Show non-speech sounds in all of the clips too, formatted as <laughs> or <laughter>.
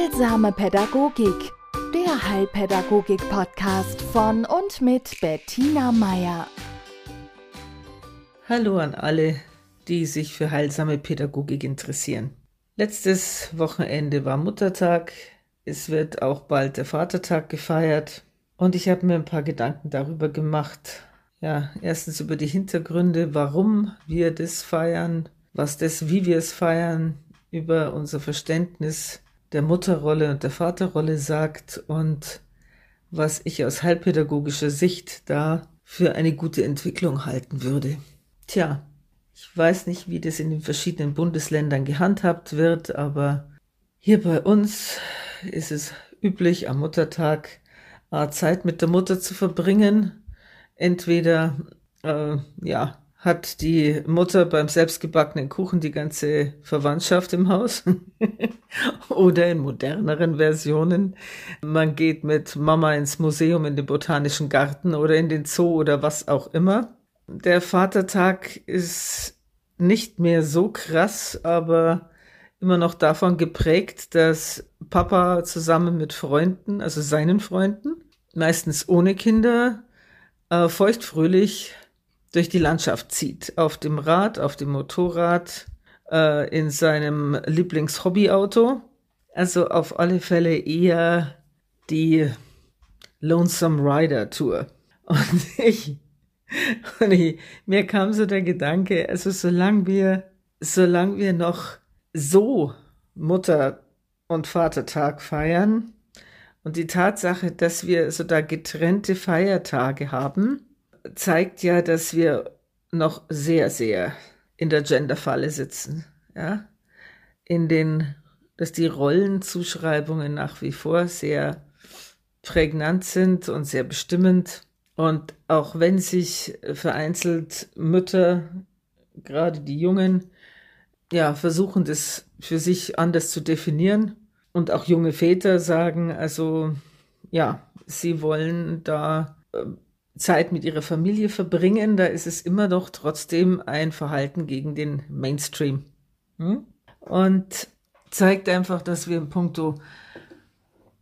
Heilsame Pädagogik, der Heilpädagogik-Podcast von und mit Bettina Meier. Hallo an alle, die sich für heilsame Pädagogik interessieren. Letztes Wochenende war Muttertag, es wird auch bald der Vatertag gefeiert und ich habe mir ein paar Gedanken darüber gemacht. Ja, erstens über die Hintergründe, warum wir das feiern, was das, wie wir es feiern, über unser Verständnis der Mutterrolle und der Vaterrolle sagt und was ich aus heilpädagogischer Sicht da für eine gute Entwicklung halten würde. Tja, ich weiß nicht, wie das in den verschiedenen Bundesländern gehandhabt wird, aber hier bei uns ist es üblich, am Muttertag Zeit mit der Mutter zu verbringen. Entweder äh, ja, hat die Mutter beim selbstgebackenen Kuchen die ganze Verwandtschaft im Haus. <laughs> Oder in moderneren Versionen. Man geht mit Mama ins Museum, in den Botanischen Garten oder in den Zoo oder was auch immer. Der Vatertag ist nicht mehr so krass, aber immer noch davon geprägt, dass Papa zusammen mit Freunden, also seinen Freunden, meistens ohne Kinder, äh, feuchtfröhlich durch die Landschaft zieht. Auf dem Rad, auf dem Motorrad, äh, in seinem Lieblingshobbyauto. Also auf alle Fälle eher die Lonesome Rider Tour. <laughs> Und ich, und ich, mir kam so der Gedanke, also solange wir, solange wir noch so Mutter- und Vatertag feiern und die Tatsache, dass wir so da getrennte Feiertage haben, zeigt ja, dass wir noch sehr, sehr in der Genderfalle sitzen. Ja? In den, dass die Rollenzuschreibungen nach wie vor sehr prägnant sind und sehr bestimmend. Und auch wenn sich vereinzelt Mütter, gerade die Jungen, ja, versuchen, das für sich anders zu definieren. Und auch junge Väter sagen, also, ja, sie wollen da äh, Zeit mit ihrer Familie verbringen, da ist es immer noch trotzdem ein Verhalten gegen den Mainstream. Hm? Und zeigt einfach, dass wir im Punkto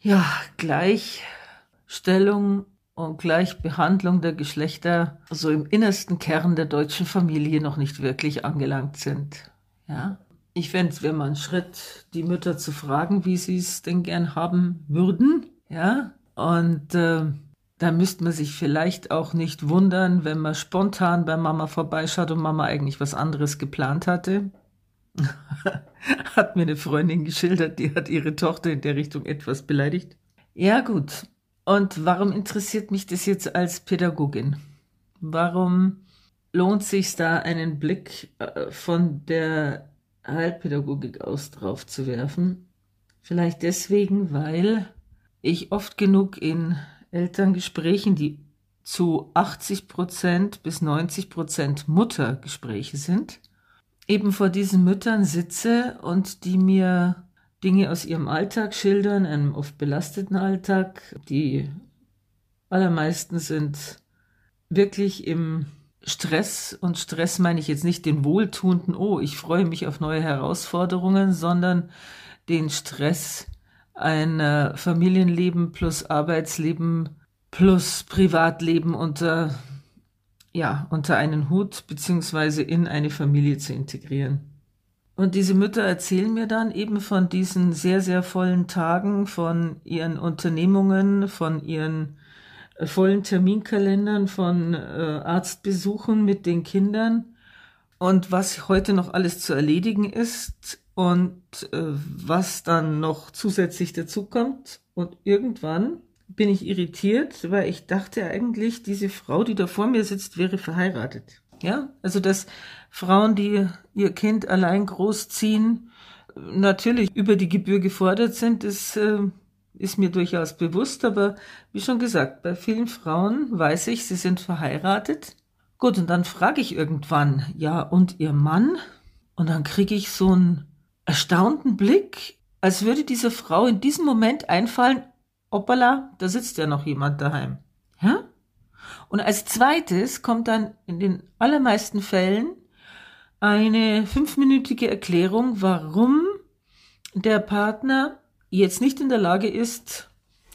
ja, Gleichstellung und Gleichbehandlung der Geschlechter so im innersten Kern der deutschen Familie noch nicht wirklich angelangt sind. Ja. Ich fände es wäre mal ein Schritt, die Mütter zu fragen, wie sie es denn gern haben würden. Ja. Und äh, da müsste man sich vielleicht auch nicht wundern, wenn man spontan bei Mama vorbeischaut und Mama eigentlich was anderes geplant hatte. <laughs> hat mir eine Freundin geschildert, die hat ihre Tochter in der Richtung etwas beleidigt. Ja gut. Und warum interessiert mich das jetzt als Pädagogin? Warum lohnt sich da einen Blick äh, von der Heilpädagogik aus drauf zu werfen? Vielleicht deswegen, weil ich oft genug in Elterngesprächen, die zu 80 Prozent bis 90 Prozent Muttergespräche sind, eben vor diesen Müttern sitze und die mir Dinge aus ihrem Alltag schildern, einem oft belasteten Alltag. Die allermeisten sind wirklich im Stress und Stress meine ich jetzt nicht den wohltuenden, oh, ich freue mich auf neue Herausforderungen, sondern den Stress, ein äh, Familienleben plus Arbeitsleben plus Privatleben unter, ja, unter einen Hut beziehungsweise in eine Familie zu integrieren. Und diese Mütter erzählen mir dann eben von diesen sehr, sehr vollen Tagen, von ihren Unternehmungen, von ihren äh, vollen Terminkalendern, von äh, Arztbesuchen mit den Kindern und was heute noch alles zu erledigen ist und äh, was dann noch zusätzlich dazu kommt. Und irgendwann bin ich irritiert, weil ich dachte eigentlich, diese Frau, die da vor mir sitzt, wäre verheiratet. Ja, also dass Frauen, die ihr Kind allein großziehen, natürlich über die Gebühr gefordert sind, ist, äh, ist mir durchaus bewusst, aber wie schon gesagt, bei vielen Frauen weiß ich, sie sind verheiratet. Gut, und dann frage ich irgendwann, ja, und ihr Mann? Und dann kriege ich so ein erstaunten Blick, als würde dieser Frau in diesem Moment einfallen, hoppala, da sitzt ja noch jemand daheim. Ja? Und als zweites kommt dann in den allermeisten Fällen eine fünfminütige Erklärung, warum der Partner jetzt nicht in der Lage ist,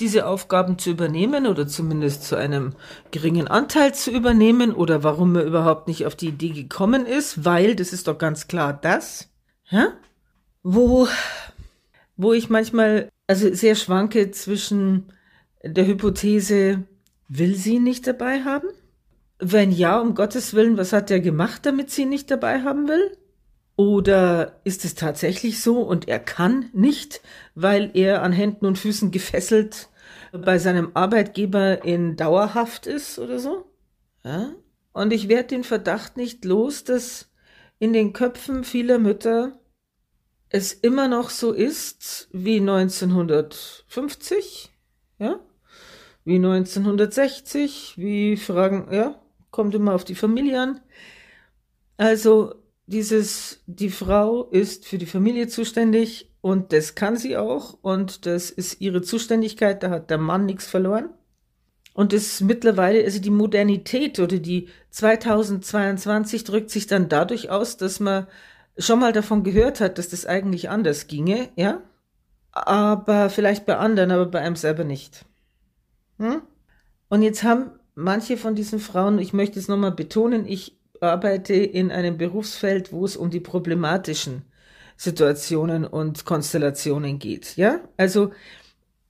diese Aufgaben zu übernehmen oder zumindest zu einem geringen Anteil zu übernehmen oder warum er überhaupt nicht auf die Idee gekommen ist, weil das ist doch ganz klar das, ja, wo, wo ich manchmal also sehr schwanke zwischen der Hypothese, will sie nicht dabei haben? Wenn ja, um Gottes Willen, was hat er gemacht, damit sie nicht dabei haben will? Oder ist es tatsächlich so und er kann nicht, weil er an Händen und Füßen gefesselt bei seinem Arbeitgeber in Dauerhaft ist oder so? Ja? Und ich werde den Verdacht nicht los, dass in den Köpfen vieler Mütter es immer noch so ist wie 1950, ja, wie 1960, wie Fragen, ja, kommt immer auf die Familie an. Also dieses, die Frau ist für die Familie zuständig und das kann sie auch und das ist ihre Zuständigkeit, da hat der Mann nichts verloren. Und das mittlerweile, also die Modernität oder die 2022 drückt sich dann dadurch aus, dass man schon mal davon gehört hat, dass das eigentlich anders ginge, ja? Aber vielleicht bei anderen, aber bei einem selber nicht. Hm? Und jetzt haben manche von diesen Frauen, ich möchte es nochmal betonen, ich arbeite in einem Berufsfeld, wo es um die problematischen Situationen und Konstellationen geht. Ja, also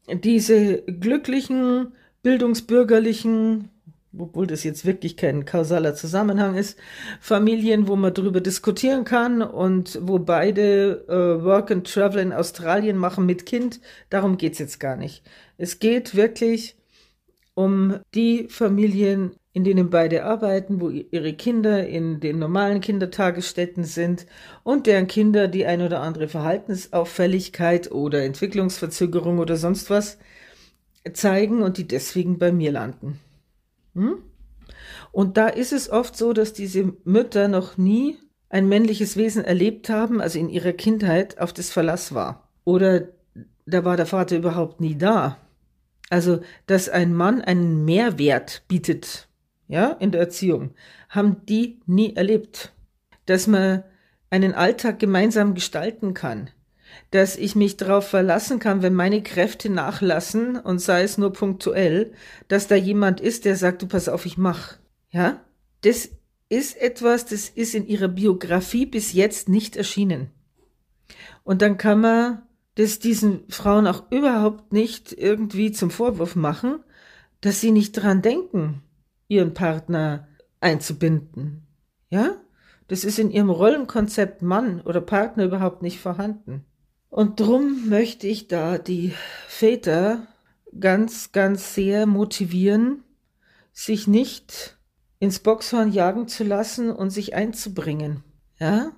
diese glücklichen, bildungsbürgerlichen, obwohl das jetzt wirklich kein kausaler Zusammenhang ist, Familien, wo man darüber diskutieren kann und wo beide äh, Work and Travel in Australien machen mit Kind, darum geht's jetzt gar nicht. Es geht wirklich um die Familien, in denen beide arbeiten, wo ihre Kinder in den normalen Kindertagesstätten sind und deren Kinder die ein oder andere Verhaltensauffälligkeit oder Entwicklungsverzögerung oder sonst was zeigen und die deswegen bei mir landen. Hm? Und da ist es oft so, dass diese Mütter noch nie ein männliches Wesen erlebt haben, also in ihrer Kindheit auf das Verlass war. Oder da war der Vater überhaupt nie da. Also, dass ein Mann einen Mehrwert bietet, ja, in der Erziehung, haben die nie erlebt. Dass man einen Alltag gemeinsam gestalten kann, dass ich mich darauf verlassen kann, wenn meine Kräfte nachlassen und sei es nur punktuell, dass da jemand ist, der sagt, du pass auf, ich mach. Ja? Das ist etwas, das ist in ihrer Biografie bis jetzt nicht erschienen. Und dann kann man das diesen Frauen auch überhaupt nicht irgendwie zum Vorwurf machen, dass sie nicht dran denken, ihren Partner einzubinden. Ja? Das ist in ihrem Rollenkonzept Mann oder Partner überhaupt nicht vorhanden. Und drum möchte ich da die Väter ganz, ganz sehr motivieren, sich nicht ins Boxhorn jagen zu lassen und sich einzubringen, ja?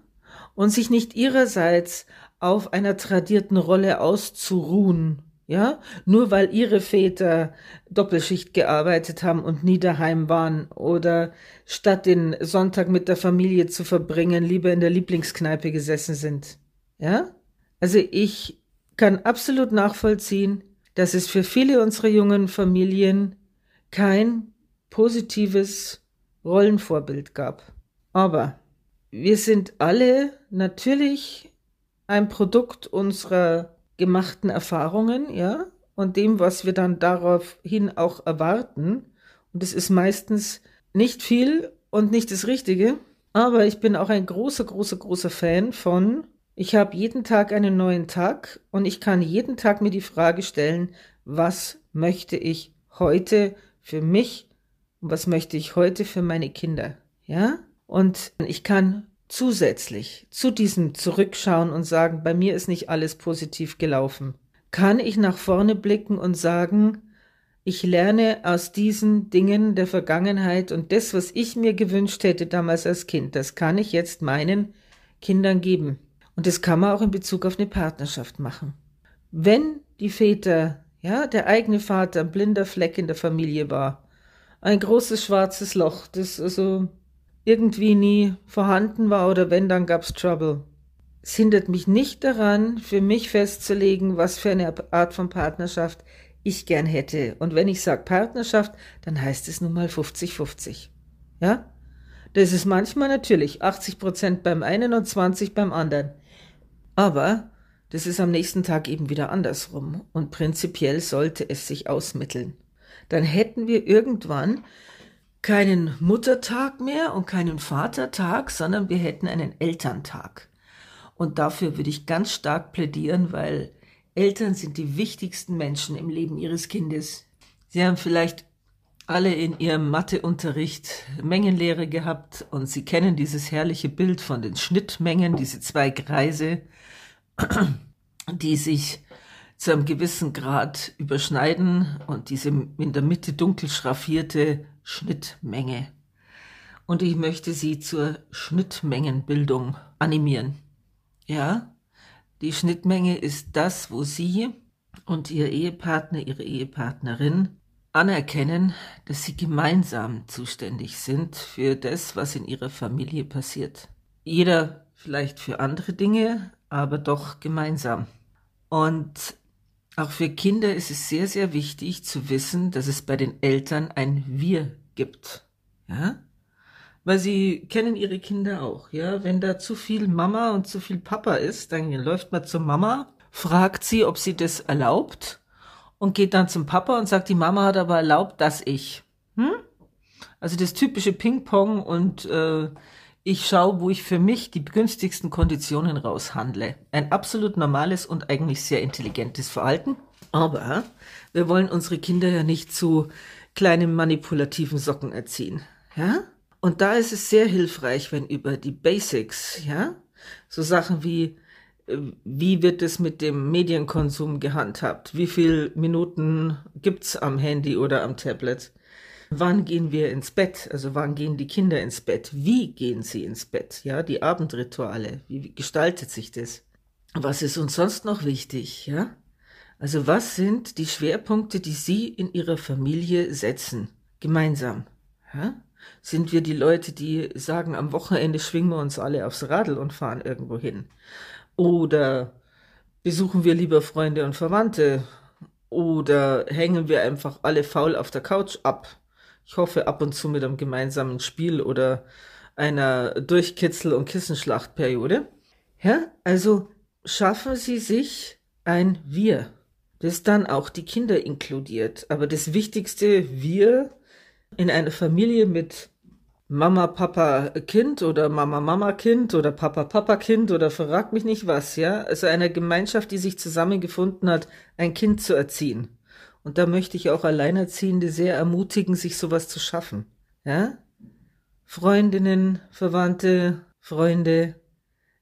Und sich nicht ihrerseits auf einer tradierten Rolle auszuruhen, ja? Nur weil ihre Väter Doppelschicht gearbeitet haben und nie daheim waren oder statt den Sonntag mit der Familie zu verbringen, lieber in der Lieblingskneipe gesessen sind, ja? Also ich kann absolut nachvollziehen, dass es für viele unserer jungen Familien kein positives Rollenvorbild gab. Aber wir sind alle natürlich ein Produkt unserer gemachten Erfahrungen, ja, und dem, was wir dann daraufhin auch erwarten. Und es ist meistens nicht viel und nicht das Richtige. Aber ich bin auch ein großer, großer, großer Fan von ich habe jeden Tag einen neuen Tag und ich kann jeden Tag mir die Frage stellen, was möchte ich heute für mich und was möchte ich heute für meine Kinder? Ja? Und ich kann zusätzlich zu diesem Zurückschauen und sagen, bei mir ist nicht alles positiv gelaufen, kann ich nach vorne blicken und sagen, ich lerne aus diesen Dingen der Vergangenheit und das, was ich mir gewünscht hätte damals als Kind, das kann ich jetzt meinen Kindern geben. Und das kann man auch in Bezug auf eine Partnerschaft machen. Wenn die Väter, ja, der eigene Vater ein blinder Fleck in der Familie war, ein großes schwarzes Loch, das also irgendwie nie vorhanden war oder wenn, dann gab's Trouble. Es hindert mich nicht daran, für mich festzulegen, was für eine Art von Partnerschaft ich gern hätte. Und wenn ich sage Partnerschaft, dann heißt es nun mal 50-50. Ja? Das ist manchmal natürlich 80 Prozent beim einen und 20 beim anderen. Aber das ist am nächsten Tag eben wieder andersrum. Und prinzipiell sollte es sich ausmitteln. Dann hätten wir irgendwann keinen Muttertag mehr und keinen Vatertag, sondern wir hätten einen Elterntag. Und dafür würde ich ganz stark plädieren, weil Eltern sind die wichtigsten Menschen im Leben ihres Kindes. Sie haben vielleicht alle in ihrem Matheunterricht Mengenlehre gehabt und sie kennen dieses herrliche Bild von den Schnittmengen, diese zwei Kreise, <clears throat> die sich zu einem gewissen Grad überschneiden und diese in der Mitte dunkel schraffierte Schnittmenge. Und ich möchte Sie zur Schnittmengenbildung animieren. Ja, die Schnittmenge ist das, wo Sie und Ihr Ehepartner, Ihre Ehepartnerin anerkennen, dass Sie gemeinsam zuständig sind für das, was in Ihrer Familie passiert. Jeder vielleicht für andere Dinge, aber doch gemeinsam. Und auch für Kinder ist es sehr, sehr wichtig zu wissen, dass es bei den Eltern ein Wir gibt. Ja? weil sie kennen ihre Kinder auch, ja. Wenn da zu viel Mama und zu viel Papa ist, dann läuft man zur Mama, fragt sie, ob sie das erlaubt und geht dann zum Papa und sagt, die Mama hat aber erlaubt, dass ich. Hm? Also das typische Ping-Pong und äh, ich schaue, wo ich für mich die günstigsten Konditionen raushandle. Ein absolut normales und eigentlich sehr intelligentes Verhalten. Aber wir wollen unsere Kinder ja nicht zu kleinen manipulativen Socken erziehen. Ja? Und da ist es sehr hilfreich, wenn über die Basics, ja, so Sachen wie, äh, wie wird es mit dem Medienkonsum gehandhabt? Wie viel Minuten gibt's am Handy oder am Tablet? Wann gehen wir ins Bett? Also wann gehen die Kinder ins Bett? Wie gehen sie ins Bett? Ja, die Abendrituale. Wie gestaltet sich das? Was ist uns sonst noch wichtig? Ja? Also was sind die Schwerpunkte, die Sie in Ihrer Familie setzen? Gemeinsam. Ja? Sind wir die Leute, die sagen, am Wochenende schwingen wir uns alle aufs Radl und fahren irgendwo hin? Oder besuchen wir lieber Freunde und Verwandte? Oder hängen wir einfach alle faul auf der Couch ab? Ich hoffe ab und zu mit einem gemeinsamen Spiel oder einer Durchkitzel- und Kissenschlachtperiode. Ja, also schaffen Sie sich ein Wir, das dann auch die Kinder inkludiert. Aber das wichtigste Wir in einer Familie mit Mama, Papa, Kind oder Mama, Mama, Kind oder Papa, Papa, Kind oder verrag mich nicht was, ja? Also einer Gemeinschaft, die sich zusammengefunden hat, ein Kind zu erziehen. Und da möchte ich auch Alleinerziehende sehr ermutigen, sich sowas zu schaffen, ja? Freundinnen, Verwandte, Freunde.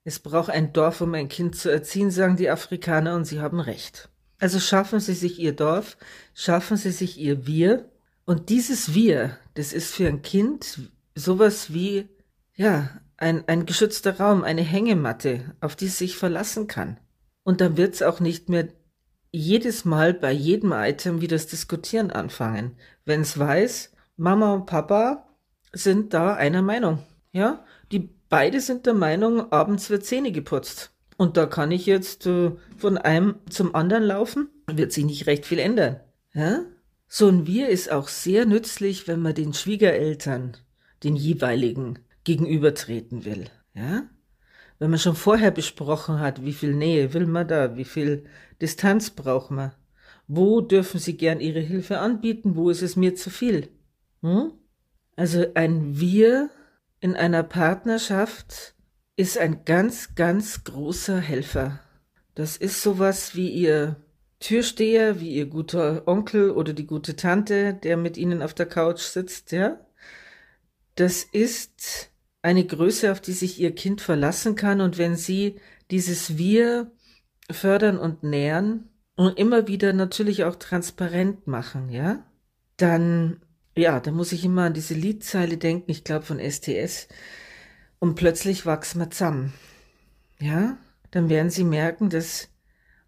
Es braucht ein Dorf, um ein Kind zu erziehen, sagen die Afrikaner, und sie haben recht. Also schaffen Sie sich Ihr Dorf, schaffen Sie sich Ihr Wir, und dieses Wir, das ist für ein Kind sowas wie, ja, ein, ein geschützter Raum, eine Hängematte, auf die es sich verlassen kann. Und dann wird es auch nicht mehr jedes Mal bei jedem Item wieder das Diskutieren anfangen. Wenn es weiß, Mama und Papa sind da einer Meinung. Ja, die beide sind der Meinung, abends wird Zähne geputzt. Und da kann ich jetzt äh, von einem zum anderen laufen, wird sich nicht recht viel ändern. Ja? So ein Wir ist auch sehr nützlich, wenn man den Schwiegereltern, den jeweiligen, gegenübertreten will. Ja? Wenn man schon vorher besprochen hat, wie viel Nähe will man da, wie viel Distanz braucht man, wo dürfen sie gern ihre Hilfe anbieten, wo ist es mir zu viel. Hm? Also ein Wir in einer Partnerschaft ist ein ganz, ganz großer Helfer. Das ist sowas wie ihr Türsteher, wie ihr guter Onkel oder die gute Tante, der mit ihnen auf der Couch sitzt, ja. Das ist eine Größe, auf die sich ihr Kind verlassen kann. Und wenn sie dieses Wir fördern und nähern und immer wieder natürlich auch transparent machen, ja, dann, ja, da muss ich immer an diese Liedzeile denken, ich glaube von STS. Und plötzlich wachsen wir zusammen. Ja, dann werden sie merken, dass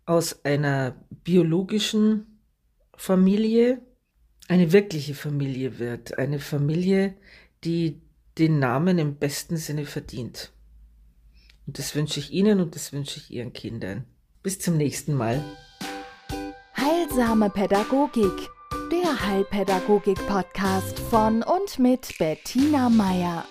aus einer biologischen Familie eine wirkliche Familie wird, eine Familie, die den Namen im besten Sinne verdient. Und das wünsche ich Ihnen und das wünsche ich Ihren Kindern. Bis zum nächsten Mal. Heilsame Pädagogik, der Heilpädagogik-Podcast von und mit Bettina Meier.